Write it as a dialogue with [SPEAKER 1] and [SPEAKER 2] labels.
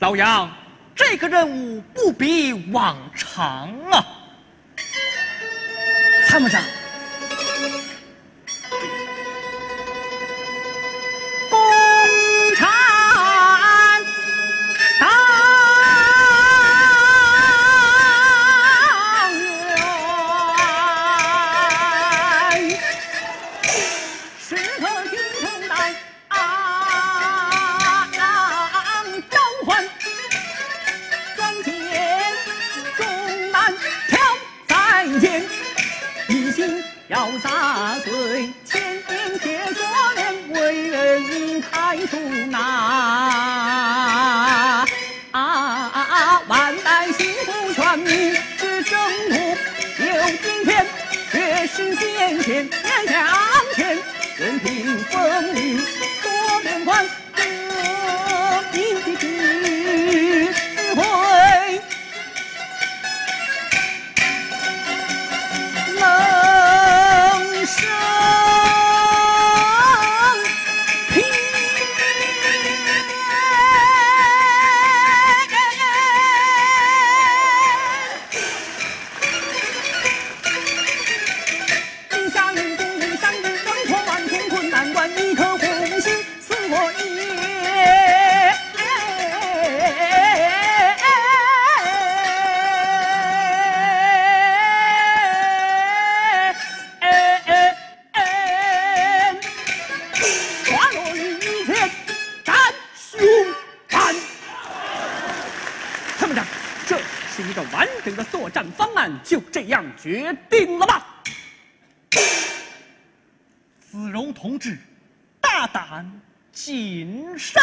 [SPEAKER 1] 老杨，这个任务不比往常啊。
[SPEAKER 2] 参谋长，
[SPEAKER 1] 在前。一心要砸碎千年铁锁链，为人开出那啊啊啊万代幸福全民之征途。有今天，却是艰险天下这是一个完整的作战方案，就这样决定了吧？子荣同志，大胆谨慎。